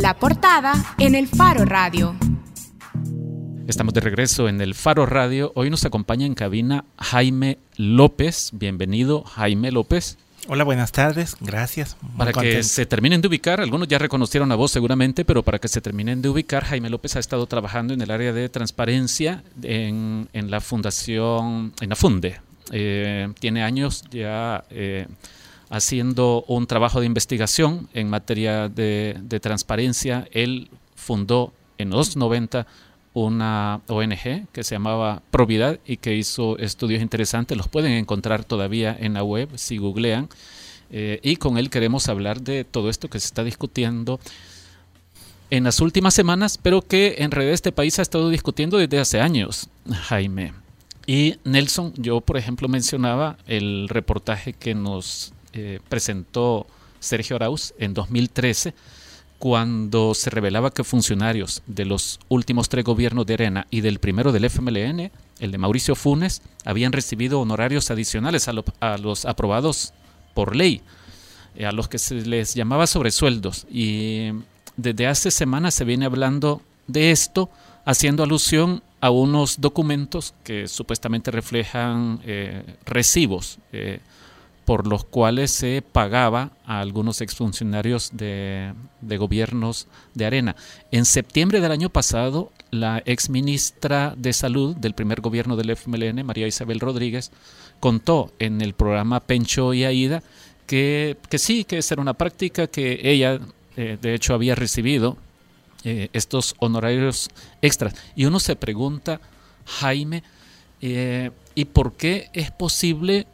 La portada en el Faro Radio. Estamos de regreso en el Faro Radio. Hoy nos acompaña en cabina Jaime López. Bienvenido, Jaime López. Hola, buenas tardes, gracias. para que se terminen de ubicar, algunos ya reconocieron a vos seguramente, pero para que se terminen de ubicar, Jaime López ha estado trabajando en el área de transparencia en, la fundación, en la Funde. Eh, tiene años ya eh, haciendo un trabajo de investigación en materia de, transparencia. Él fundó en los 90 una ONG que se llamaba Providad y que hizo estudios interesantes. Los pueden encontrar todavía en la web si googlean. Eh, y con él queremos hablar de todo esto que se está discutiendo en las últimas semanas, pero que en realidad este país ha estado discutiendo desde hace años, Jaime. Y Nelson, yo por ejemplo mencionaba el reportaje que nos eh, presentó Sergio Arauz en 2013 cuando se revelaba que funcionarios de los últimos tres gobiernos de Arena y del primero del FMLN, el de Mauricio Funes, habían recibido honorarios adicionales a, los aprobados por ley, eh, a los que se les llamaba sobresueldos. Y desde hace semanas se viene hablando de esto, haciendo alusión a unos documentos que supuestamente reflejan eh, recibos. Por los cuales se pagaba a algunos exfuncionarios de, de gobiernos de Arena. En septiembre del año pasado, la exministra de Salud del primer gobierno del FMLN, María Isabel Rodríguez, contó en el programa Pencho y Aida que, que sí, que esa era una práctica que ella, eh, de hecho, había recibido eh, estos honorarios extras. Y uno se pregunta, Jaime, eh, ¿y por qué es posible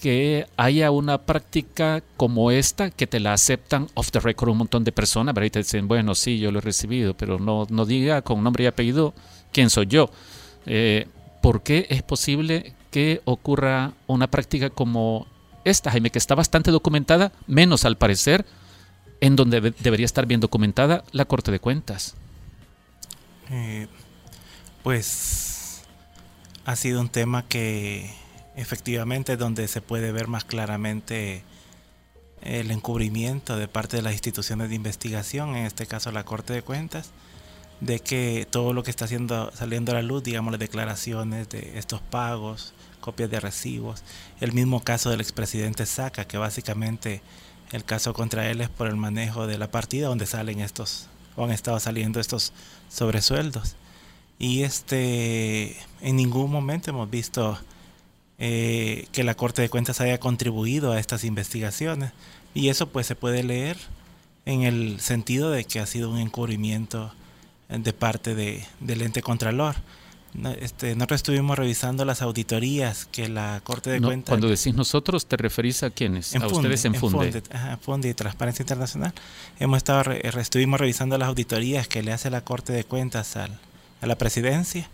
que haya una práctica como esta que te la aceptan off the record un montón de personas, pero ahí te dicen, bueno, sí, yo lo he recibido, pero no, no diga con nombre y apellido quién soy yo. Eh, ¿Por qué es posible que ocurra una práctica como esta, Jaime, que está bastante documentada, menos al parecer, en donde debería estar bien documentada la Corte de Cuentas? Eh, pues ha sido un tema que efectivamente donde se puede ver más claramente el encubrimiento de parte de las instituciones de investigación, en este caso la Corte de Cuentas, de que todo lo que está saliendo a la luz, digamos, las declaraciones de estos pagos, copias de recibos, el mismo caso del expresidente Saca, que básicamente el caso contra él es por el manejo de la partida donde salen estos, o han estado saliendo estos sobresueldos. Y este, en ningún momento hemos visto eh, que la Corte de Cuentas haya contribuido a estas investigaciones. Y eso pues se puede leer en el sentido de que ha sido un encubrimiento de parte de, del ente contralor. Este, nosotros estuvimos revisando las auditorías que la Corte de Cuentas... Cuando decís nosotros, ¿te referís a quiénes? a ustedes en Funde. En Funde, y Transparencia Internacional. Hemos estado estuvimos revisando las auditorías que le hace la Corte de Cuentas al, a la presidencia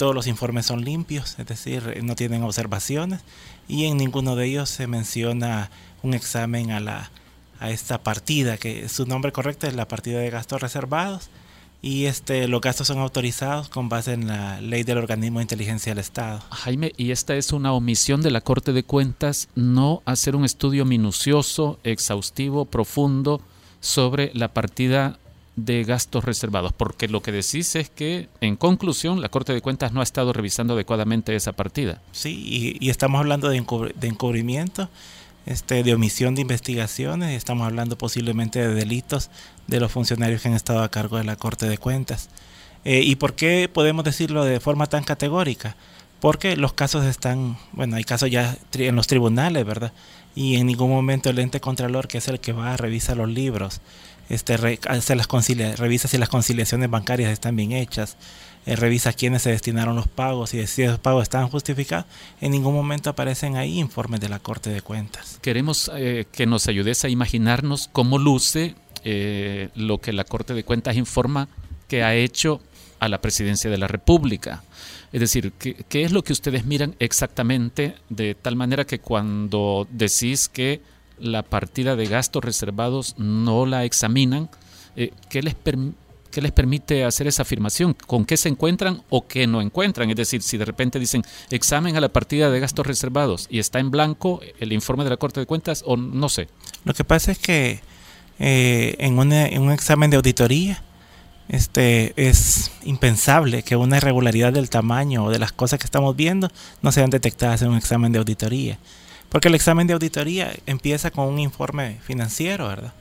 todos los informes son limpios, es decir, no tienen observaciones y en ninguno de ellos se menciona un examen a, la, a esta partida, que su nombre correcto es la partida de gastos reservados y este, los gastos son autorizados con base en la ley del organismo de inteligencia del Estado. Jaime, y esta es una omisión de la Corte de Cuentas, no hacer un estudio minucioso, exhaustivo, profundo sobre la partida de gastos reservados, porque lo que decís es que, en conclusión, la Corte de Cuentas no ha estado revisando adecuadamente esa partida. Sí, y, estamos hablando de, encubrimiento, este, de omisión de investigaciones, estamos hablando posiblemente de delitos de los funcionarios que han estado a cargo de la Corte de Cuentas. Eh, ¿Y por qué podemos decirlo de forma tan categórica? Porque los casos están, bueno, hay casos ya en los tribunales, ¿verdad? Y en ningún momento el ente contralor, que es el que va a revisar los libros, este, hace las revisa si las conciliaciones bancarias están bien hechas, eh, revisa quiénes se destinaron los pagos y si esos pagos están justificados. En ningún momento aparecen ahí informes de la Corte de Cuentas. Queremos eh, que nos ayudes a imaginarnos cómo luce eh, lo que la Corte de Cuentas informa que ha hecho a la presidencia de la República. Es decir, ¿qué, ¿qué, es lo que ustedes miran exactamente de tal manera que cuando decís que la partida de gastos reservados no la examinan, eh, ¿qué, les ¿qué les permite hacer esa afirmación? ¿Con qué se encuentran o qué no encuentran? Es decir, si de repente dicen examen a la partida de gastos reservados y está en blanco el informe de la Corte de Cuentas o no sé. Lo que pasa es que eh, en, un examen de auditoría, este, es impensable que una irregularidad del tamaño o de las cosas que estamos viendo no sean detectadas en un examen de auditoría. Porque el examen de auditoría empieza con un informe financiero, ¿verdad?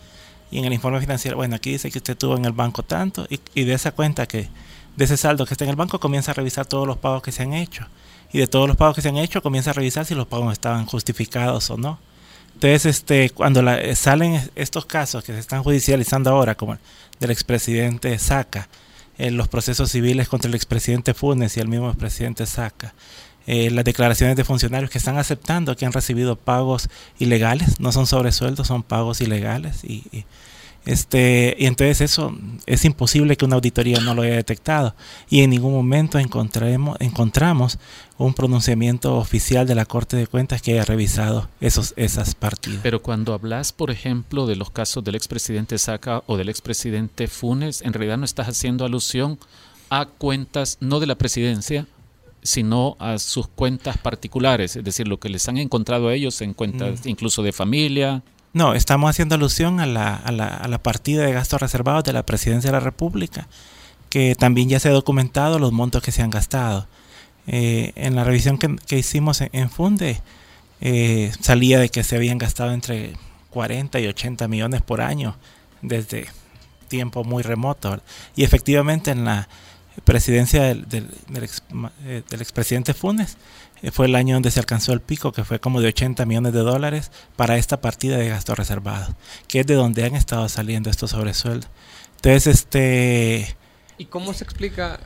Y en el informe financiero, bueno, aquí dice que usted tuvo en el banco tanto y, de esa cuenta que, de ese saldo que está en el banco, comienza a revisar todos los pagos que se han hecho. Y de todos los pagos que se han hecho, comienza a revisar si los pagos estaban justificados o no. Entonces, este, cuando la, salen estos casos que se están judicializando ahora, como el del expresidente Saca, en los procesos civiles contra el expresidente Funes y el mismo expresidente Saca, eh, las declaraciones de funcionarios que están aceptando que han recibido pagos ilegales, no son sobresueldos, son pagos ilegales y, este, y entonces eso es imposible que una auditoría no lo haya detectado y en ningún momento encontremos, encontramos un pronunciamiento oficial de la Corte de Cuentas que haya revisado esos, esas partidas. Pero cuando hablas, por ejemplo, de los casos del expresidente Saca o del expresidente Funes, en realidad no estás haciendo alusión a cuentas no de la presidencia, sino a sus cuentas particulares, es decir, lo que les han encontrado a ellos en cuentas mm. incluso de familia. No, estamos haciendo alusión a la, a, la, a la, partida de gastos reservados de la Presidencia de la República, que también ya se ha documentado los montos que se han gastado. Eh, en la revisión que, que hicimos en, Funde, eh, salía de que se habían gastado entre 40 y 80 millones por año desde tiempo muy remoto. Y efectivamente en la presidencia del, del, eh, del, expresidente Funes, eh, fue el año donde se alcanzó el pico, que fue como de 80 millones de dólares para esta partida de gasto reservado, que es de donde han estado saliendo estos sobresueldos. Entonces, este... ¿Y cómo se explica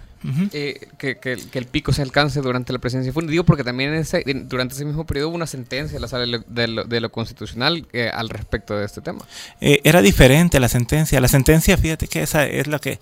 eh, que, que, el pico se alcance durante la presidencia de Funes? Digo porque también ese, durante ese mismo periodo hubo una sentencia de la sala de lo, de lo, constitucional al respecto de este tema. era diferente la sentencia. La sentencia, fíjate que esa es lo que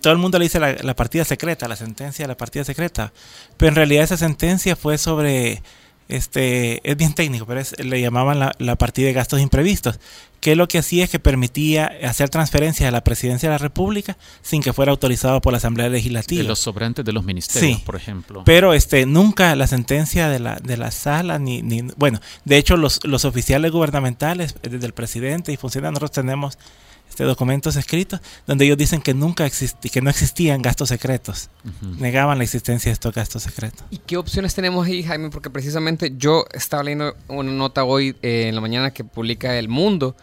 todo el mundo le dice la, partida secreta, la sentencia de la partida secreta, pero en realidad esa sentencia fue sobre, este, es bien técnico, pero le llamaban la, partida de gastos imprevistos, que lo que hacía es que permitía hacer transferencias a la presidencia de la República sin que fuera autorizado por la Asamblea Legislativa. De los sobrantes de los ministerios, por ejemplo. Pero este, nunca la sentencia de la, de la sala, ni, ni bueno, de hecho los, los oficiales gubernamentales, desde el presidente y funcionarios, nosotros tenemos este, documentos escritos donde ellos dicen que nunca que no existían gastos secretos. Negaban la existencia de estos gastos secretos. ¿Y qué opciones tenemos ahí, Jaime? Porque precisamente yo estaba leyendo una nota hoy eh, en la mañana que publica El Mundo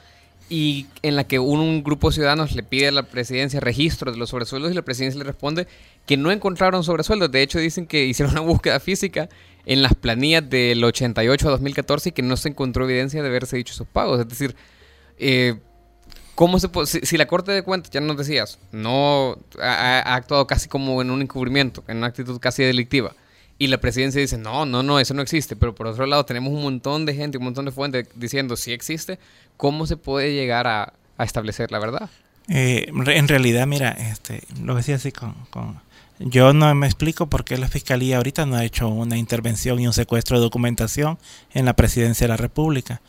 y en la que un, grupo de ciudadanos le pide a la presidencia registro de los sobresueldos y la presidencia le responde que no encontraron sobresueldos. De hecho, dicen que hicieron una búsqueda física en las planillas del 88 a 2014 y que no se encontró evidencia de haberse dicho esos pagos. Es decir, eh, ¿Cómo si, la Corte de Cuentas, ya nos decías, no ha, actuado casi como en un encubrimiento, en una actitud casi delictiva, y la presidencia dice, no, no, no, eso no existe, pero por otro lado tenemos un montón de gente, un montón de fuentes diciendo, sí existe, ¿cómo se puede llegar a, establecer la verdad? Eh, en realidad, mira, este, lo decía así con, con, Yo no me explico por qué la Fiscalía ahorita no ha hecho una intervención y un secuestro de documentación en la presidencia de la República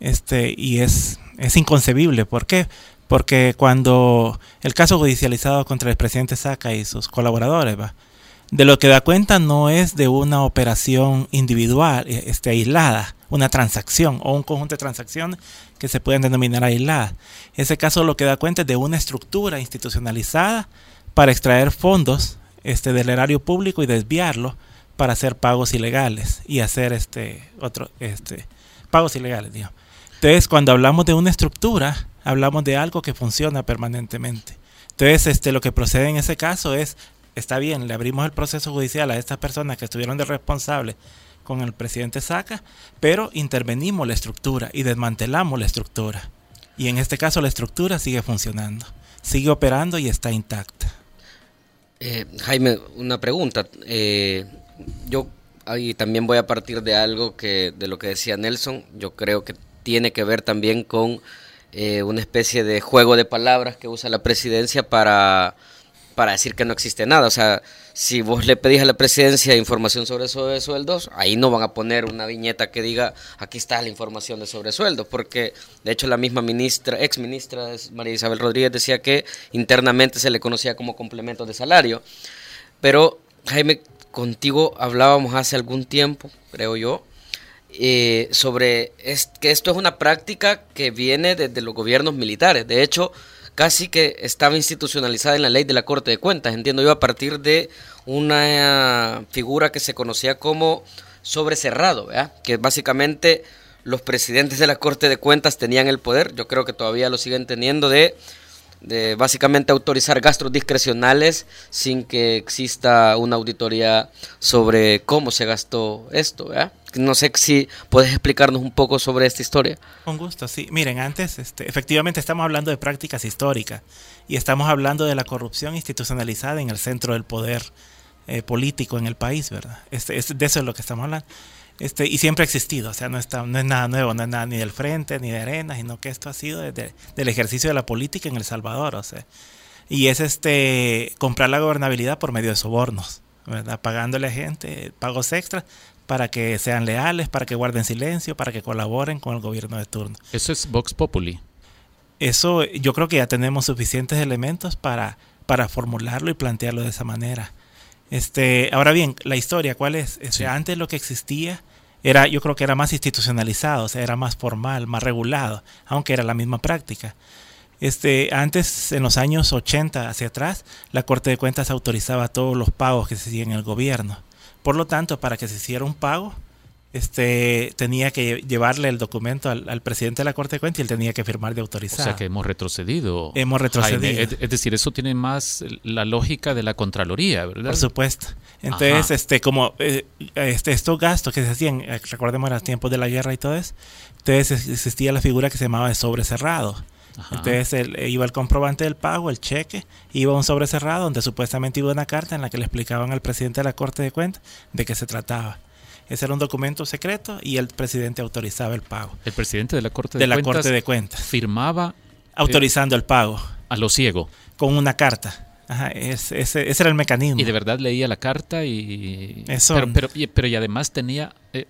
este, y es, es inconcebible. ¿Por qué? Porque cuando el caso judicializado contra el presidente Saca y sus colaboradores, ¿va? de lo que da cuenta no es de una operación individual, eh, este, aislada, una transacción o un conjunto de transacciones que se pueden denominar aisladas. Ese caso lo que da cuenta es de una estructura institucionalizada para extraer fondos este, del erario público y desviarlo para hacer pagos ilegales y hacer este, otro, este, pagos ilegales, digamos. Entonces, cuando hablamos de una estructura, hablamos de algo que funciona permanentemente. Entonces, este, lo que procede en ese caso es, está bien, le abrimos el proceso judicial a estas personas que estuvieron de responsables con el presidente Saca, pero intervenimos la estructura y desmantelamos la estructura. Y en este caso la estructura sigue funcionando, sigue operando y está intacta. Eh, Jaime, una pregunta. Eh, yo ahí también voy a partir de algo que de lo que decía Nelson. Yo creo que tiene que ver también con eh, una especie de juego de palabras que usa la presidencia para, para decir que no existe nada. O sea, si vos le pedís a la presidencia información sobre sobresueldos, ahí no van a poner una viñeta que diga aquí está la información de sobresueldos, porque de hecho la misma ministra, ex ministra María Isabel Rodríguez decía que internamente se le conocía como complemento de salario. Pero Jaime, contigo hablábamos hace algún tiempo, creo yo, eh, sobre que esto es una práctica que viene desde los gobiernos militares. De hecho, casi que estaba institucionalizada en la ley de la Corte de Cuentas, entiendo yo, a partir de una figura que se conocía como sobrecerrado, que básicamente los presidentes de la Corte de Cuentas tenían el poder, yo creo que todavía lo siguen teniendo, de de básicamente autorizar gastos discrecionales sin que exista una auditoría sobre cómo se gastó esto. No sé si puedes explicarnos un poco sobre esta historia. Con gusto, sí. Miren, antes, este, efectivamente estamos hablando de prácticas históricas y estamos hablando de la corrupción institucionalizada en el centro del poder eh, político en el país, ¿verdad? Este, de eso es lo que estamos hablando. Este, y siempre ha existido, o sea, no, está, no es nada nuevo, no es nada ni del frente ni de arena, sino que esto ha sido desde del ejercicio de la política en El Salvador, o sea, y es este comprar la gobernabilidad por medio de sobornos, ¿verdad? pagándole a gente pagos extras para que sean leales, para que guarden silencio, para que colaboren con el gobierno de turno. Eso es Vox Populi. Eso yo creo que ya tenemos suficientes elementos para, para formularlo y plantearlo de esa manera. Este, ahora bien, la historia, ¿cuál es? Este, Antes lo que existía era, yo creo que era más institucionalizado, o sea, era más formal, más regulado, aunque era la misma práctica. Este, antes, en los años 80 hacia atrás, la Corte de Cuentas autorizaba todos los pagos que se hacían en el gobierno. Por lo tanto, para que se hiciera un pago, este, tenía que llevarle el documento al, presidente de la Corte de Cuentas y él tenía que firmar de autorizar. O sea que hemos retrocedido. Hemos retrocedido. es, decir, eso tiene más la lógica de la Contraloría, ¿verdad? Por supuesto. Entonces, este, como eh, este, estos gastos que se hacían, eh, recordemos en los tiempos de la guerra y todo eso, entonces existía la figura que se llamaba de sobrecerrado. Entonces eh, iba el comprobante del pago, el cheque, iba un sobrecerrado donde supuestamente iba una carta en la que le explicaban al presidente de la Corte de Cuentas de qué se trataba. Ese era un documento secreto y el presidente autorizaba el pago. El presidente de la Corte de, la Corte de Cuentas firmaba autorizando el pago a lo ciego con una carta. Ajá, ese, ese, era el mecanismo. Y de verdad leía la carta y... Eso. Pero, pero, y, pero y además tenía... Eh,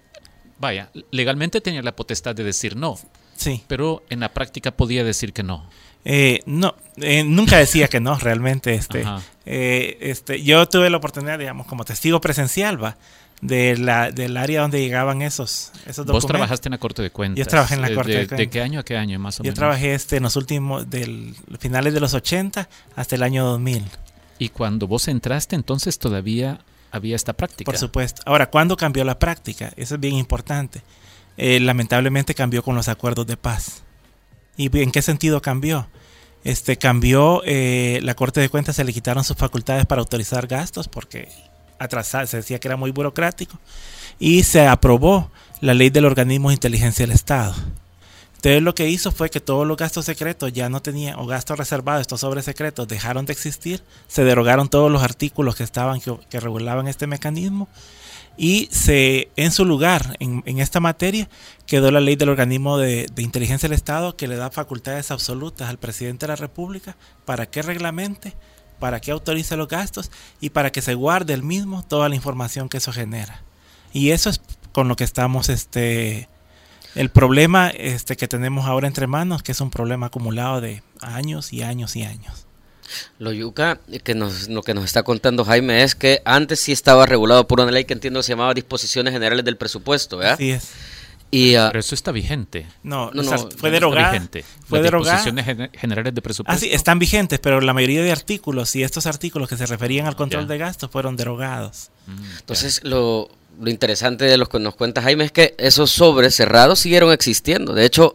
vaya, legalmente tenía la potestad de decir no. Sí. Pero en la práctica podía decir que no. Eh, no, eh, nunca decía que no, realmente. Este, este, yo tuve la oportunidad, digamos, como testigo presencial, va, de la, del área donde llegaban esos, esos documentos. Vos trabajaste en la Corte de Cuentas. Yo trabajé en la Corte de, de, Cuentas. ¿De qué año a qué año más o Yo trabajé este en los últimos, del finales de los 80 hasta el año 2000. Y cuando vos entraste, entonces todavía había esta práctica. Por supuesto. Ahora, ¿cuándo cambió la práctica? Eso es bien importante. Eh, lamentablemente cambió con los acuerdos de paz. ¿Y en qué sentido cambió? Este cambió, eh, la Corte de Cuentas se le quitaron sus facultades para autorizar gastos porque se decía que era muy burocrático, y se aprobó la ley del organismo de inteligencia del Estado. Entonces lo que hizo fue que todos los gastos secretos ya no tenían, o gastos reservados, estos sobres secretos dejaron de existir, se derogaron todos los artículos que estaban, que, regulaban este mecanismo, y se, en su lugar, en, esta materia, quedó la ley del organismo de, de, inteligencia del Estado que le da facultades absolutas al presidente de la República para que reglamente para que autorice los gastos y para que se guarde el mismo toda la información que eso genera. Y eso es con lo que estamos, este, el problema este, que tenemos ahora entre manos, que es un problema acumulado de años y años y años. Lo yuca que nos, lo que nos está contando Jaime es que antes sí estaba regulado por una ley que entiendo se llamaba Disposiciones Generales del Presupuesto, ¿verdad? Así es. Ah, Pero eso está vigente. No, no, fue derogada. Vigente. Fue derogada. generales de presupuesto. Ah, sí, están vigentes, pero la mayoría de artículos y estos artículos que se referían al control de gastos fueron derogados. Mm, Entonces, lo, lo, interesante de lo que nos cuenta Jaime es que esos sobres cerrados siguieron existiendo. De hecho,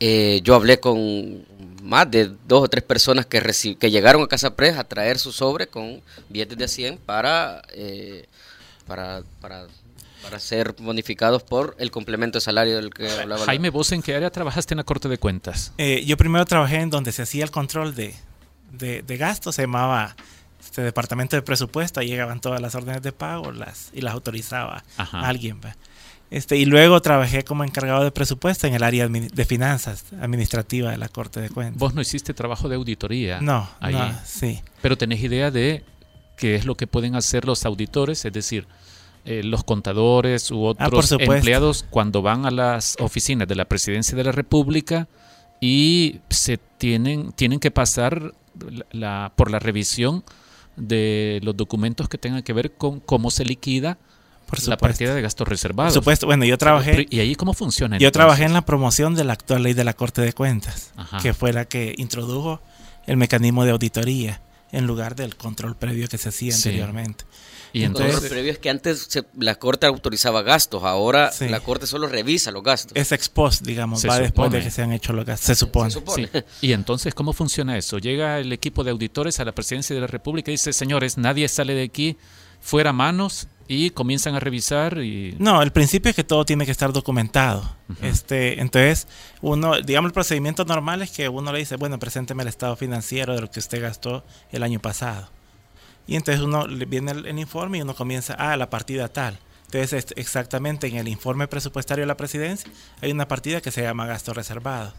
eh, yo hablé con más de dos o tres personas que, que llegaron a Casa Pres a traer su sobre con billetes de 100 para, eh, para, para para ser bonificados por el complemento de salario del que hablaba. Jaime, ¿vos en qué área trabajaste en la Corte de Cuentas? Eh, yo primero trabajé en donde se hacía el control de, de, gastos, se llamaba este departamento de presupuesto, ahí llegaban todas las órdenes de pago las, y las autorizaba alguien. Este, y luego trabajé como encargado de presupuesto en el área de finanzas administrativa de la Corte de Cuentas. ¿Vos no hiciste trabajo de auditoría? No, no sí. Pero tenés idea de qué es lo que pueden hacer los auditores, es decir, eh, los contadores u ah, otros empleados cuando van a las oficinas de la Presidencia de la República y se tienen, tienen que pasar la, por la revisión de los documentos que tengan que ver con cómo se liquida la partida de gastos reservados. Por supuesto, bueno, yo trabajé. ¿Y ahí cómo funciona? Yo trabajé en la promoción de la actual ley de la Corte de Cuentas, que fue la que introdujo el mecanismo de auditoría en lugar del control previo que se hacía anteriormente. Y entonces, el previo es que antes la Corte autorizaba gastos, ahora la Corte solo revisa los gastos. Es ex post, digamos, va después de que se han hecho los gastos, se supone. Y entonces, ¿cómo funciona eso? Llega el equipo de auditores a la presidencia de la República y dice, señores, nadie sale de aquí fuera manos y comienzan a revisar y no el principio es que todo tiene que estar documentado. Este entonces uno digamos el procedimiento normal es que uno le dice bueno presénteme el estado financiero de lo que usted gastó el año pasado y entonces uno le viene el, informe y uno comienza ah la partida tal. Entonces exactamente en el informe presupuestario de la presidencia hay una partida que se llama gastos reservados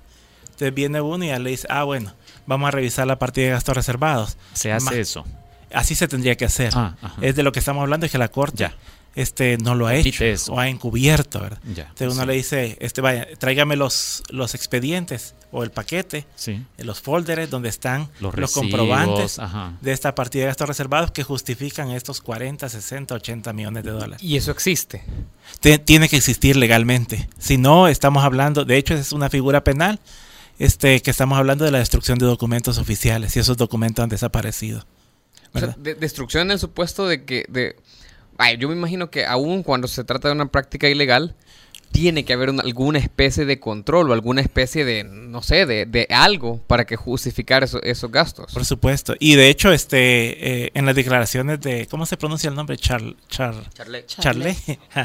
entonces viene uno y ya le dice ah bueno vamos a revisar la partida de gastos reservados. Se hace eso. Así se tendría que hacer. Ah, es de lo que estamos hablando, es que la Corte este no lo ha hecho o ha encubierto, ¿verdad? Entonces uno le dice, este vaya, tráigame los, los expedientes o el paquete, sí. los folders donde están los, comprobantes de esta partida de gastos reservados que justifican estos 40, 60, 80 millones de dólares. ¿Y eso existe? tiene que existir legalmente. Si no, estamos hablando, de hecho es una figura penal, este, que estamos hablando de la destrucción de documentos oficiales y esos documentos han desaparecido destrucción en el supuesto de que... De, yo me imagino que aún cuando se trata de una práctica ilegal, tiene que haber alguna especie de control o alguna especie de, no sé, de, algo para que justificar esos gastos. Por supuesto. Y de hecho, este, eh, en las declaraciones de, ¿cómo se pronuncia el nombre? Char, Char, Charle.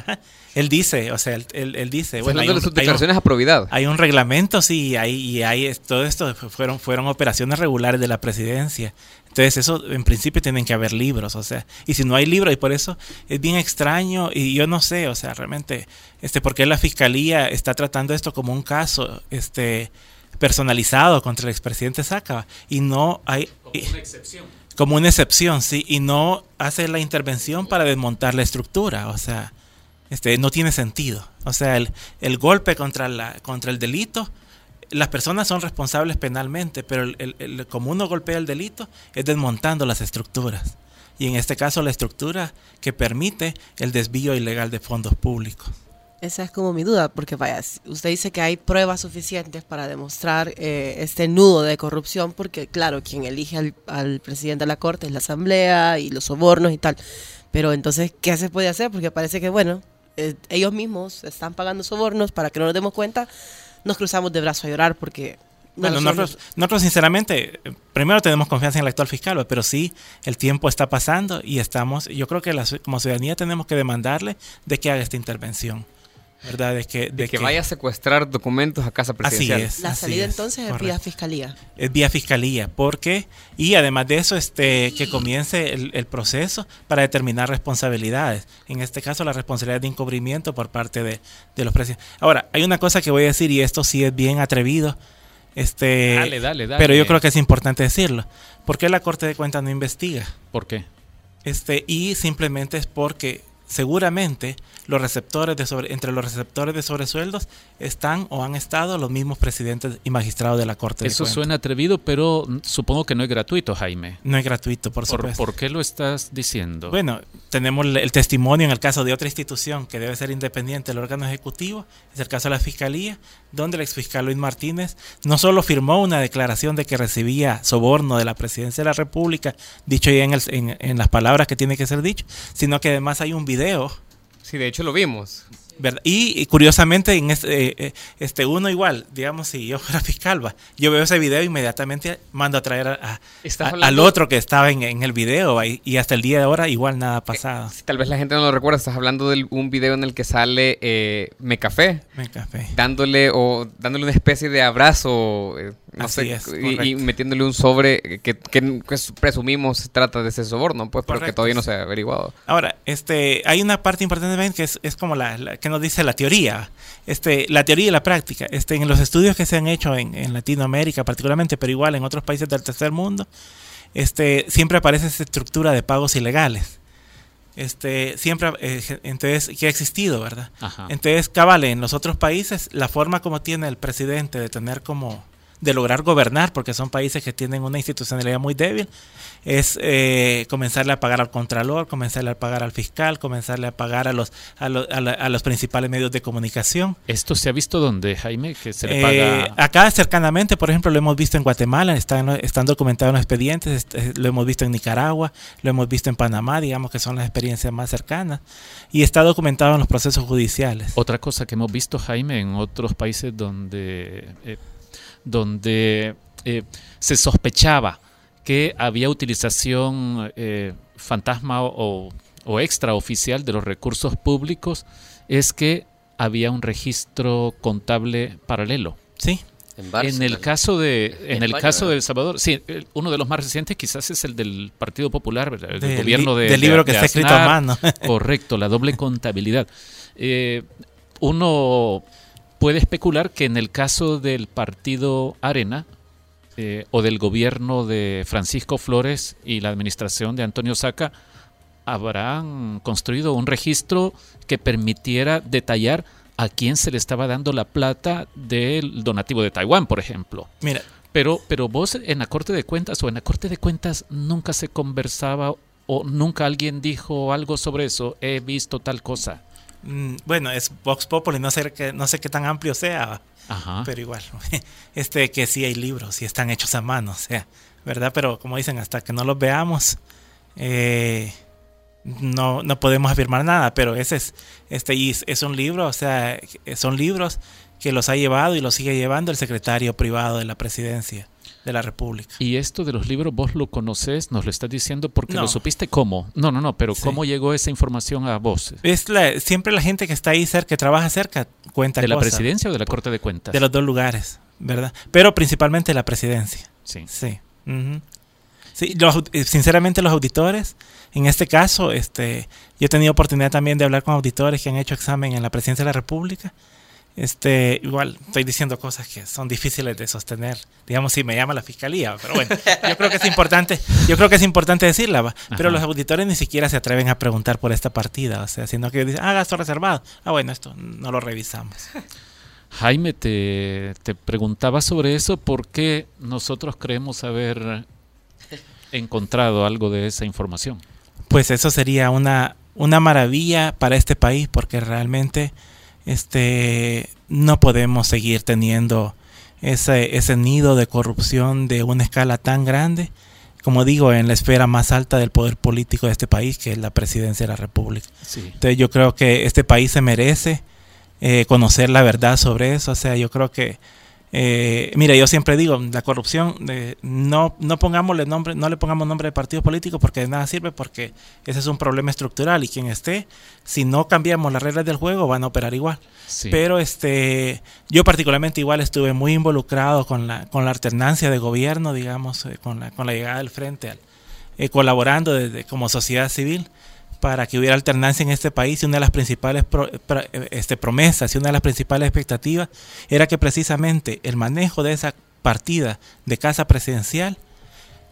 él dice, o sea, él, él, dice... Bueno, hablando de sus declaraciones a probidad. Hay un reglamento, sí, hay, y hay, todo esto fueron, fueron operaciones regulares de la presidencia. Entonces eso en principio tienen que haber libros, o sea, y si no hay libros y por eso es bien extraño y yo no sé, o sea, realmente, este, porque la fiscalía está tratando esto como un caso, este, personalizado contra el expresidente Sácava y no hay como una excepción. Como una excepción, sí, y no hace la intervención para desmontar la estructura, o sea, este, no tiene sentido. O sea, el, el golpe contra, la, contra el delito las personas son responsables penalmente, pero el, como uno golpea el delito es desmontando las estructuras. Y en este caso la estructura que permite el desvío ilegal de fondos públicos. Esa es como mi duda, porque vaya, usted dice que hay pruebas suficientes para demostrar eh, este nudo de corrupción, porque claro, quien elige al, presidente de la Corte es la Asamblea y los sobornos y tal. Pero entonces, ¿qué se puede hacer? Porque parece que, bueno, eh, ellos mismos están pagando sobornos para que no nos demos cuenta, nos cruzamos de brazo a llorar porque... Bueno, nosotros, nosotros, sinceramente, primero tenemos confianza en el actual fiscal, pero sí, el tiempo está pasando y estamos, yo creo que la, como ciudadanía tenemos que demandarle de que haga esta intervención. ¿Verdad? De que, de, que, vaya a secuestrar documentos a casa presidencial. Así es. La salida entonces es vía fiscalía. Es vía fiscalía, porque, y además de eso, este, que comience el, proceso para determinar responsabilidades. En este caso, la responsabilidad de encubrimiento por parte de, los presidentes. Ahora, hay una cosa que voy a decir, y esto sí es bien atrevido, este, dale, dale, dale. pero yo creo que es importante decirlo. ¿Por qué la Corte de Cuentas no investiga? ¿Por qué? Este, y simplemente es porque seguramente los receptores de sobre, entre los receptores de sobresueldos están o han estado los mismos presidentes y magistrados de la Corte. Eso suena atrevido, pero supongo que no es gratuito, Jaime. No es gratuito, por, supuesto. ¿Por qué lo estás diciendo? Bueno, tenemos el testimonio en el caso de otra institución que debe ser independiente del órgano ejecutivo, es el caso de la Fiscalía, donde el exfiscal Luis Martínez no solo firmó una declaración de que recibía soborno de la presidencia de la República, dicho ya en, en, en las palabras que tiene que ser dicho, sino que además hay un video Sí, de hecho lo vimos. Y, curiosamente, en este, eh, eh, este, uno igual, digamos, si yo fuera fiscal, va, yo veo ese video inmediatamente mando a traer a, al otro que estaba en, el video y, hasta el día de ahora igual nada ha pasado. tal vez la gente no lo recuerda, estás hablando de un video en el que sale eh, Mecafé, dándole o dándole una especie de abrazo. Eh, y, metiéndole un sobre que, presumimos se trata de ese soborno, pues, pero que todavía no se ha averiguado. Ahora, este, hay una parte importante que es, es como la, que nos dice la teoría, este, la teoría y la práctica. Este, en los estudios que se han hecho en, en Latinoamérica particularmente, pero igual en otros países del tercer mundo, este, siempre aparece esa estructura de pagos ilegales. Este, siempre, eh, entonces, que ha existido, ¿verdad? Entonces, cabal, en los otros países, la forma como tiene el presidente de tener como de lograr gobernar, porque son países que tienen una institucionalidad muy débil, es eh, comenzarle a pagar al contralor, comenzarle a pagar al fiscal, comenzarle a pagar a los, a, los, a, los principales medios de comunicación. ¿Esto se ha visto donde, Jaime? Que se le paga... Eh, acá cercanamente, por ejemplo, lo hemos visto en Guatemala, están, están documentados los expedientes, lo hemos visto en Nicaragua, lo hemos visto en Panamá, digamos que son las experiencias más cercanas, y está documentado en los procesos judiciales. Otra cosa que hemos visto, Jaime, en otros países donde, eh, donde se sospechaba que había utilización eh, fantasma o, extraoficial de los recursos públicos es que había un registro contable paralelo. Sí. En, el caso de en, el caso de El Salvador, sí, uno de los más recientes quizás es el del Partido Popular, el del gobierno de, del libro que está escrito a mano. correcto, la doble contabilidad. Eh, uno puede especular que en el caso del partido Arena, eh, o del gobierno de Francisco Flores y la administración de Antonio Saca habrán construido un registro que permitiera detallar a quién se le estaba dando la plata del donativo de Taiwán, por ejemplo. Mira. Pero, pero vos en la Corte de Cuentas o en la Corte de Cuentas nunca se conversaba o nunca alguien dijo algo sobre eso, he visto tal cosa. Mm, bueno, es Vox Populi, no sé, no sé qué tan amplio sea. Pero igual, este que sí hay libros y están hechos a mano, o sea, ¿verdad? Pero como dicen, hasta que no los veamos, eh, no, no podemos afirmar nada, pero ese es, este, es un libro, o sea, son libros que los ha llevado y los sigue llevando el secretario privado de la presidencia de la República. Y esto de los libros, vos lo conoces, nos lo estás diciendo porque lo supiste cómo. No, no, no, pero ¿cómo llegó esa información a vos? Es siempre la gente que está ahí cerca, que trabaja cerca, cuenta. ¿De la presidencia o de la Corte de Cuentas? De los dos lugares, ¿verdad? Pero principalmente la presidencia. Sí. Sí. sí eh, sinceramente los auditores, en este caso, este, yo he tenido oportunidad también de hablar con auditores que han hecho examen en la presidencia de la República este, igual estoy diciendo cosas que son difíciles de sostener. Digamos, si me llama la fiscalía, pero bueno, yo creo que es importante, yo creo que es importante decirla, pero los auditores ni siquiera se atreven a preguntar por esta partida, o sea, sino que dicen, ah, gasto reservado. Ah, bueno, esto no lo revisamos. Jaime, te, te preguntaba sobre eso porque nosotros creemos haber encontrado algo de esa información. Pues eso sería una, una maravilla para este país porque realmente este, no podemos seguir teniendo ese, ese nido de corrupción de una escala tan grande, como digo, en la esfera más alta del poder político de este país, que es la presidencia de la República. Entonces yo creo que este país se merece eh, conocer la verdad sobre eso. O sea, yo creo que eh, mira, yo siempre digo, la corrupción, no, no, pongámosle nombre, no le pongamos nombre de partido político porque de nada sirve porque ese es un problema estructural y quien esté, si no cambiamos las reglas del juego, van a operar igual. Pero este, yo particularmente igual estuve muy involucrado con la, con la alternancia de gobierno, digamos, eh, con, la, con la llegada del frente, al, eh, colaborando desde, como sociedad civil para que hubiera alternancia en este país y una de las principales este, promesas y una de las principales expectativas era que precisamente el manejo de esa partida de casa presidencial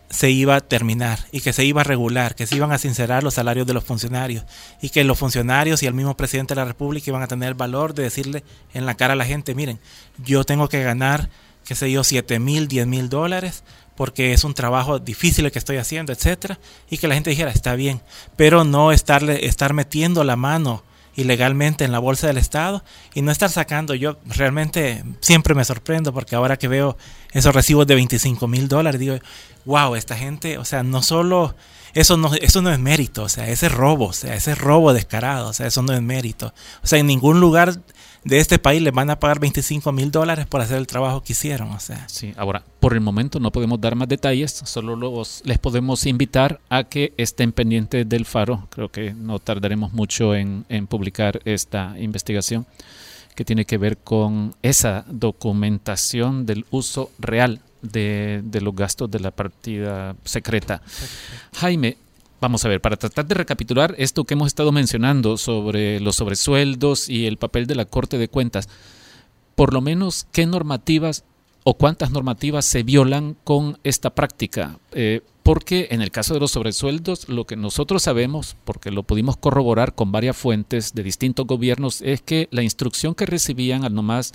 se iba a terminar y que se iba a regular, que se iban a sincerar los salarios de los funcionarios y que los funcionarios y el mismo presidente de la República iban a tener el valor de decirle en la cara a la gente, miren, yo tengo que ganar, qué sé yo, 7 mil, 10 mil dólares porque es un trabajo difícil el que estoy haciendo, etcétera, y que la gente dijera, está bien, pero no estarle, estar metiendo la mano ilegalmente en la bolsa del Estado y no estar sacando. Yo realmente siempre me sorprendo porque ahora que veo esos recibos de 25 mil dólares, digo, wow, esta gente, o sea, no solo, eso no, eso no es mérito, o sea, ese robo, o sea, ese robo descarado, o sea, eso no es mérito. O sea, en ningún lugar de este país les van a pagar 25 mil dólares por hacer el trabajo que hicieron. O sea. Sí, ahora, por el momento no podemos dar más detalles, solo los, les podemos invitar a que estén pendientes del faro. Creo que no tardaremos mucho en, publicar esta investigación que tiene que ver con esa documentación del uso real de, de, los gastos de la partida secreta. Jaime, Vamos a ver, para tratar de recapitular esto que hemos estado mencionando sobre los sobresueldos y el papel de la Corte de Cuentas, por lo menos qué normativas o cuántas normativas se violan con esta práctica. Eh, porque en el caso de los sobresueldos, lo que nosotros sabemos, porque lo pudimos corroborar con varias fuentes de distintos gobiernos, es que la instrucción que recibían al nomás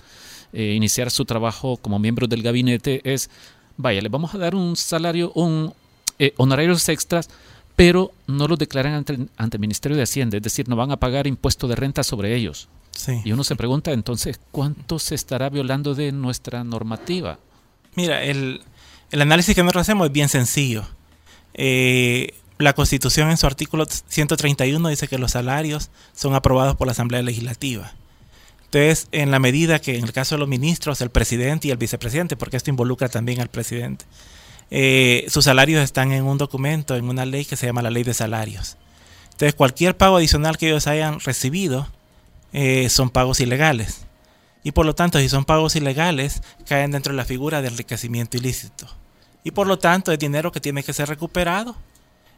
eh, iniciar su trabajo como miembros del gabinete es, vaya, le vamos a dar un salario, un eh, honorarios extras, pero no los declaran ante, ante, el Ministerio de Hacienda, es decir, no van a pagar impuesto de renta sobre ellos. Sí. Y uno se pregunta entonces, ¿cuánto se estará violando de nuestra normativa? Mira, el, el análisis que nosotros hacemos es bien sencillo. Eh, la Constitución en su artículo 131 dice que los salarios son aprobados por la Asamblea Legislativa. Entonces, en la medida que en el caso de los ministros, el presidente y el vicepresidente, porque esto involucra también al presidente, eh, sus salarios están en un documento, en una ley que se llama la ley de salarios. Entonces, cualquier pago adicional que ellos hayan recibido eh, son pagos ilegales. Y por lo tanto, si son pagos ilegales, caen dentro de la figura de enriquecimiento ilícito. Y por lo tanto, es dinero que tiene que ser recuperado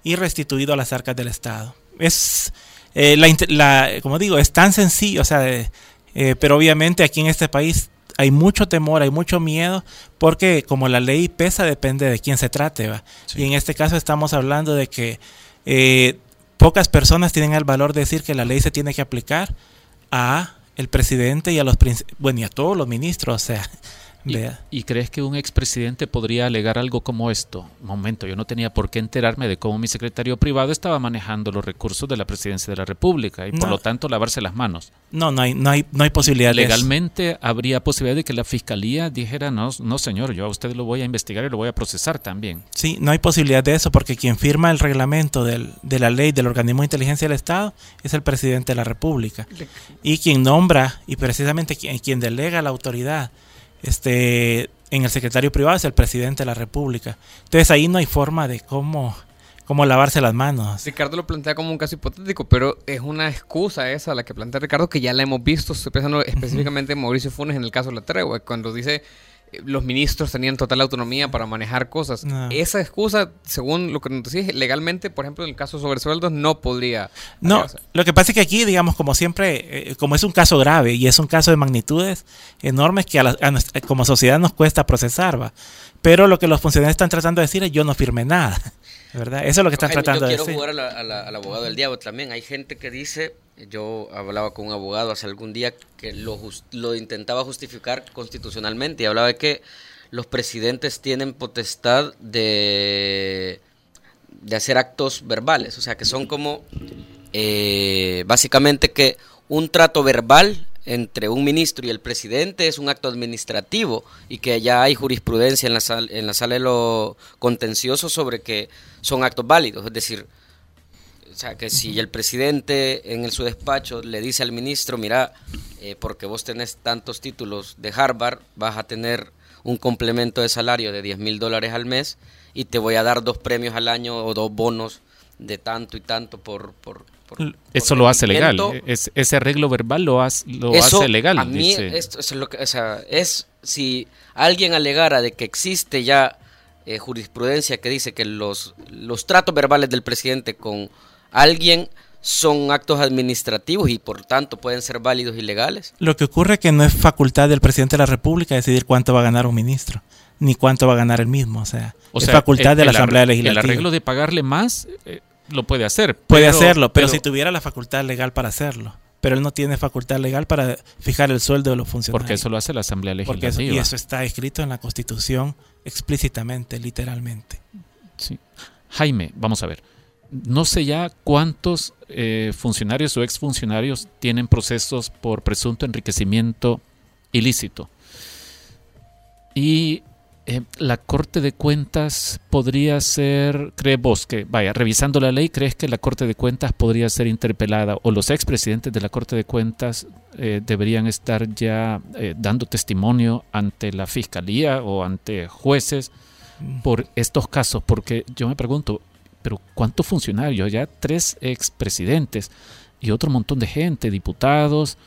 y restituido a las arcas del Estado. Es, eh, la, como digo, es tan sencillo, o sea, pero obviamente aquí en este país hay mucho temor, hay mucho miedo, porque como la ley pesa, depende de quién se trate. ¿va? Sí. Y en este caso estamos hablando de que eh, pocas personas tienen el valor de decir que la ley se tiene que aplicar a el presidente y a los bueno y a todos los ministros, o sea, ¿Y, ¿Y, crees que un expresidente podría alegar algo como esto? Momento, yo no tenía por qué enterarme de cómo mi secretario privado estaba manejando los recursos de la presidencia de la República y no. por lo tanto lavarse las manos. No, no hay, no hay, no hay posibilidad. Legalmente habría posibilidad de que la fiscalía dijera no, no señor, yo a usted lo voy a investigar y lo voy a procesar también. Sí, no hay posibilidad de eso porque quien firma el reglamento del, de la ley del organismo de inteligencia del Estado es el presidente de la República y quien nombra y precisamente quien, quien delega la autoridad este, en el secretario privado es el presidente de la República. Entonces ahí no hay forma de cómo, cómo lavarse las manos. Ricardo lo plantea como un caso hipotético, pero es una excusa esa la que plantea Ricardo que ya la hemos visto, estoy pensando específicamente en Mauricio Funes en el caso de la tregua, cuando dice los ministros tenían total autonomía para manejar cosas. No. Esa excusa, según lo que nos decís, legalmente, por ejemplo, en el caso sobre sueldos, no podría. No, hacerse. lo que pasa es que aquí, digamos, como siempre, eh, como es un caso grave y es un caso de magnitudes enormes que a la, a nuestra, como sociedad nos cuesta procesar, ¿va? Pero lo que los funcionarios están tratando de decir es: yo no firmé nada. ¿Verdad? Eso es lo que están tratando yo de quiero decir. jugar a la, a la, al abogado del diablo también. Hay gente que dice, yo hablaba con un abogado hace algún día que lo, just, lo intentaba justificar constitucionalmente y hablaba de que los presidentes tienen potestad de, de hacer actos verbales, o sea, que son como eh, básicamente que un trato verbal entre un ministro y el presidente es un acto administrativo y que ya hay jurisprudencia en la, sal, en la sala de lo contencioso sobre que son actos válidos, es decir, o sea, que si el presidente en el, su despacho le dice al ministro, mira, eh, porque vos tenés tantos títulos de Harvard, vas a tener un complemento de salario de 10 mil dólares al mes y te voy a dar dos premios al año o dos bonos de tanto y tanto por... por, por eso por lo hace legal. Es, ese arreglo verbal lo, hace, lo eso, hace legal. A mí, dice. esto, es lo que, o sea, es si alguien alegara de que existe ya eh, jurisprudencia que dice que los, los tratos verbales del presidente con alguien son actos administrativos y por tanto pueden ser válidos y legales. Lo que ocurre es que no es facultad del presidente de la República decidir cuánto va a ganar un ministro, ni cuánto va a ganar el mismo. O sea, o es sea, facultad el, de la el Asamblea Legislativa. El arreglo de pagarle más eh, lo puede hacer. Puede pero, hacerlo, pero, pero, si tuviera la facultad legal para hacerlo. Pero él no tiene facultad legal para fijar el sueldo de los funcionarios. Porque eso lo hace la Asamblea Legislativa. Eso, y eso está escrito en la Constitución explícitamente, literalmente. Sí. Jaime, vamos a ver no sé ya cuántos eh, funcionarios o exfuncionarios tienen procesos por presunto enriquecimiento ilícito. Y eh, la Corte de Cuentas podría ser, cree vos que, vaya, revisando la ley, ¿crees que la Corte de Cuentas podría ser interpelada o los expresidentes de la Corte de Cuentas eh, deberían estar ya eh, dando testimonio ante la Fiscalía o ante jueces por estos casos? Porque yo me pregunto, pero ¿cuántos funcionarios? Ya tres expresidentes y otro montón de gente, diputados,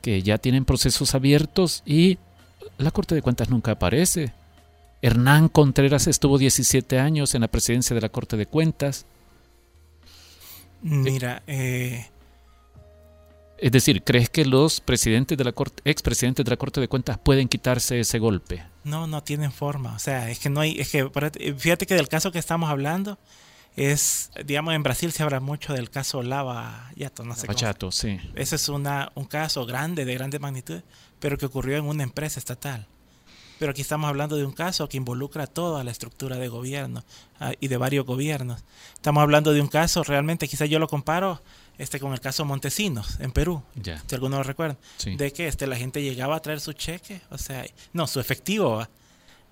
que ya tienen procesos abiertos y la Corte de Cuentas nunca aparece. Hernán Contreras estuvo 17 años en la presidencia de la Corte de Cuentas. Mira, eh... es decir, ¿crees que los presidentes de la Corte, expresidentes de la Corte de Cuentas pueden quitarse ese golpe? No, no tienen forma. O sea, es que no hay, es que fíjate que del caso que estamos hablando es, digamos, en Brasil se habla mucho del caso Lava Yato, no sé Chato, sí. Ese es una, un caso grande, de grande magnitud, pero que ocurrió en una empresa estatal. Pero aquí estamos hablando de un caso que involucra toda la estructura de gobierno ah, y de varios gobiernos. Estamos hablando de un caso, realmente quizás yo lo comparo este con el caso Montesinos en Perú, si alguno lo recuerda, de que este, la gente llegaba a traer su cheque, o sea, no, su efectivo.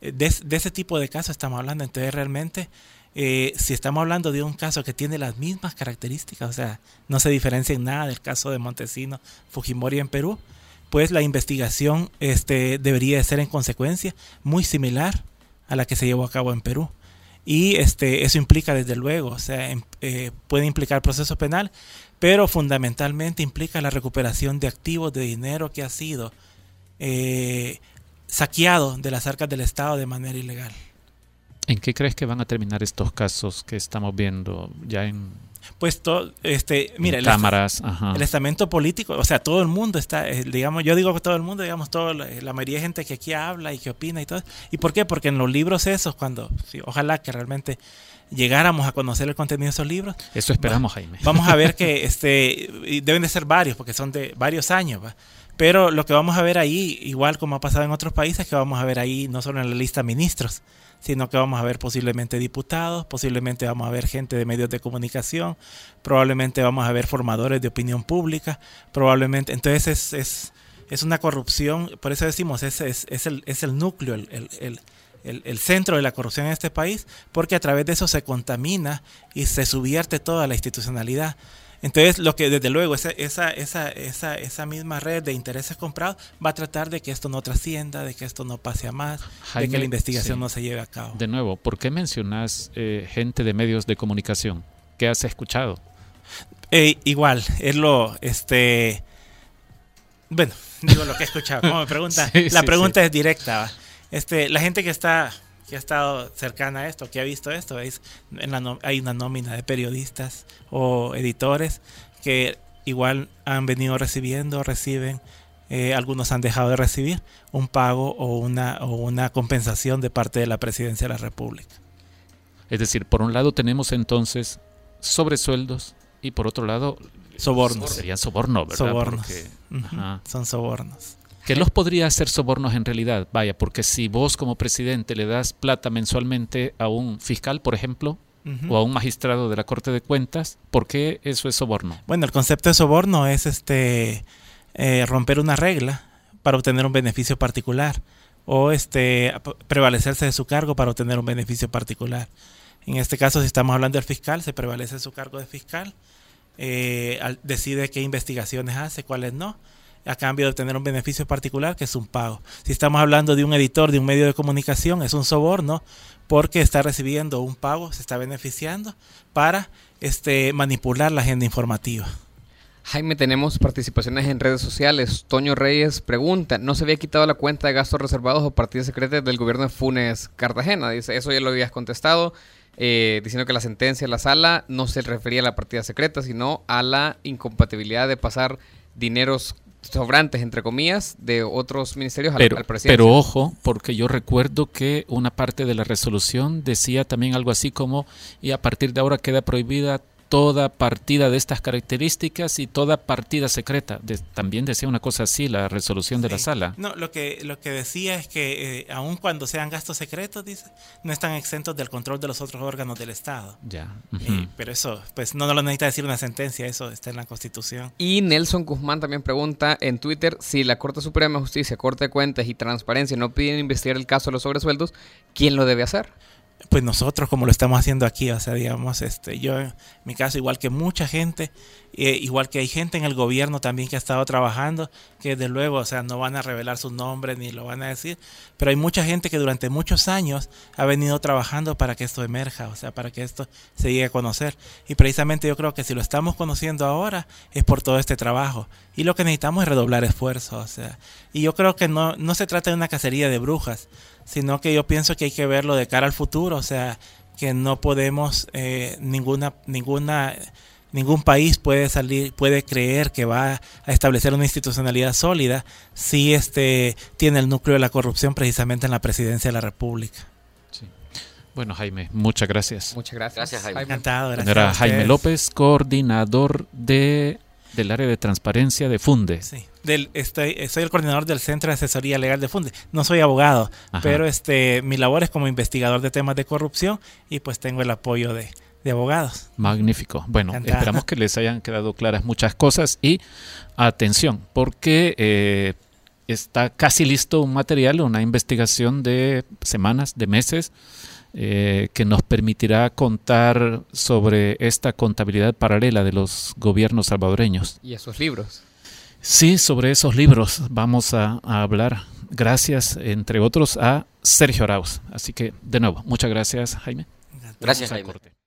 De, de ese tipo de casos estamos hablando. Entonces realmente, eh, si estamos hablando de un caso que tiene las mismas características, o sea, no se diferencia en nada del caso de Montesinos Fujimori en Perú, pues la investigación este, debería ser en consecuencia muy similar a la que se llevó a cabo en Perú. Y este, eso implica desde luego, o sea, em, eh, puede implicar proceso penal, pero fundamentalmente implica la recuperación de activos, de dinero que ha sido eh, saqueado de las arcas del Estado de manera ilegal. ¿En qué crees que van a terminar estos casos que estamos viendo ya en pues todo, este, mira, el, cámaras, el estamento político, o sea, todo el mundo está, eh, digamos, yo digo que todo el mundo, digamos, todo, la mayoría de gente que aquí habla y que opina y todo. ¿Y por qué? Porque en los libros esos, cuando, ojalá que realmente llegáramos a conocer el contenido de esos libros. Eso esperamos, Jaime. Vamos a ver que este, deben de ser varios, porque son de varios años, Pero lo que vamos a ver ahí, igual como ha pasado en otros países, que vamos a ver ahí no solo en la lista ministros, sino que vamos a ver posiblemente diputados, posiblemente vamos a ver gente de medios de comunicación, probablemente vamos a ver formadores de opinión pública, probablemente, entonces es, es, es una corrupción, por eso decimos, es, es, es, el, es el núcleo, el, el, el, el, centro de la corrupción en este país, porque a través de eso se contamina y se subvierte toda la institucionalidad. Entonces, lo que desde luego, esa, esa, esa, esa, esa misma red de intereses comprados va a tratar de que esto no trascienda, de que esto no pase a más, de que la investigación no se lleve a cabo. De nuevo, ¿por qué mencionas eh, gente de medios de comunicación? ¿Qué has escuchado? Eh, igual, es lo, este, bueno, digo lo que he escuchado. Como me pregunta, la pregunta es directa. Este, la gente que está que ha estado cercana a esto, que ha visto esto, es en la hay una nómina de periodistas o editores que igual han venido recibiendo, reciben, eh, algunos han dejado de recibir un pago o una, o una compensación de parte de la presidencia de la República. Es decir, por un lado tenemos entonces sobresueldos y por otro lado sobornos. Serían sobornos, ¿verdad? Sobornos. Son sobornos. ¿Qué los podría hacer sobornos en realidad? Vaya, porque si vos como presidente le das plata mensualmente a un fiscal, por ejemplo, o a un magistrado de la Corte de Cuentas, ¿por qué eso es soborno? Bueno, el concepto de soborno es este eh, romper una regla para obtener un beneficio particular o este prevalecerse de su cargo para obtener un beneficio particular. En este caso, si estamos hablando del fiscal, se prevalece de su cargo de fiscal, eh, decide qué investigaciones hace, cuáles no a cambio de obtener un beneficio particular que es un pago. Si estamos hablando de un editor de un medio de comunicación, es un soborno porque está recibiendo un pago, se está beneficiando para este, manipular la agenda informativa. Jaime, tenemos participaciones en redes sociales. Toño Reyes pregunta, ¿no se había quitado la cuenta de gastos reservados o partidas secretas del gobierno de Funes Cartagena? Dice, eso ya lo habías contestado, eh, diciendo que la sentencia de la sala no se refería a la partida secreta, sino a la incompatibilidad de pasar dineros sobrantes, entre comillas, de otros ministerios pero, al, presidente. Pero ojo, porque yo recuerdo que una parte de la resolución decía también algo así como, y a partir de ahora queda prohibida toda partida de estas características y toda partida secreta. también decía una cosa así la resolución de la sala. No, lo que, lo que decía es que eh, aun cuando sean gastos secretos, dice, no están exentos del control de los otros órganos del Estado. Ya. Eh, pero eso, pues no, lo necesita decir una sentencia, eso está en la Constitución. Y Nelson Guzmán también pregunta en Twitter si la Corte Suprema de Justicia, Corte de Cuentas y Transparencia no piden investigar el caso de los sobresueldos, ¿quién lo debe hacer? Pues nosotros como lo estamos haciendo aquí, o sea, digamos, este, yo en mi caso, igual que mucha gente, eh, igual que hay gente en el gobierno también que ha estado trabajando, que desde luego, o sea, no van a revelar sus nombres ni lo van a decir, pero hay mucha gente que durante muchos años ha venido trabajando para que esto emerja, o sea, para que esto se llegue a conocer. Y precisamente yo creo que si lo estamos conociendo ahora es por todo este trabajo. Y lo que necesitamos es redoblar esfuerzos, o sea, y yo creo que no, no se trata de una cacería de brujas, sino que yo pienso que hay que verlo de cara al futuro, o sea, que no podemos eh, ninguna, ninguna ningún país puede salir, puede creer que va a establecer una institucionalidad sólida si este tiene el núcleo de la corrupción precisamente en la presidencia de la República. Sí. Bueno, Jaime, muchas gracias. Muchas gracias. Gracias, Jaime. Encantado, gracias. Era Jaime. López, coordinador de, del área de transparencia de Funde. Sí, del, estoy, soy el coordinador del Centro de Asesoría Legal de Funde. No soy abogado, Ajá. pero este mi labor es como investigador de temas de corrupción y pues tengo el apoyo de, de abogados. Magnífico. Bueno, Encantada. esperamos que les hayan quedado claras muchas cosas y atención, porque eh, está casi listo un material, una investigación de semanas, de meses, eh, que nos permitirá contar sobre esta contabilidad paralela de los gobiernos salvadoreños. Y esos libros. Sí, sobre esos libros vamos a, a hablar. Gracias, entre otros, a Sergio Arauz. Así que, de nuevo, muchas gracias, Jaime. Gracias, Jaime. corte.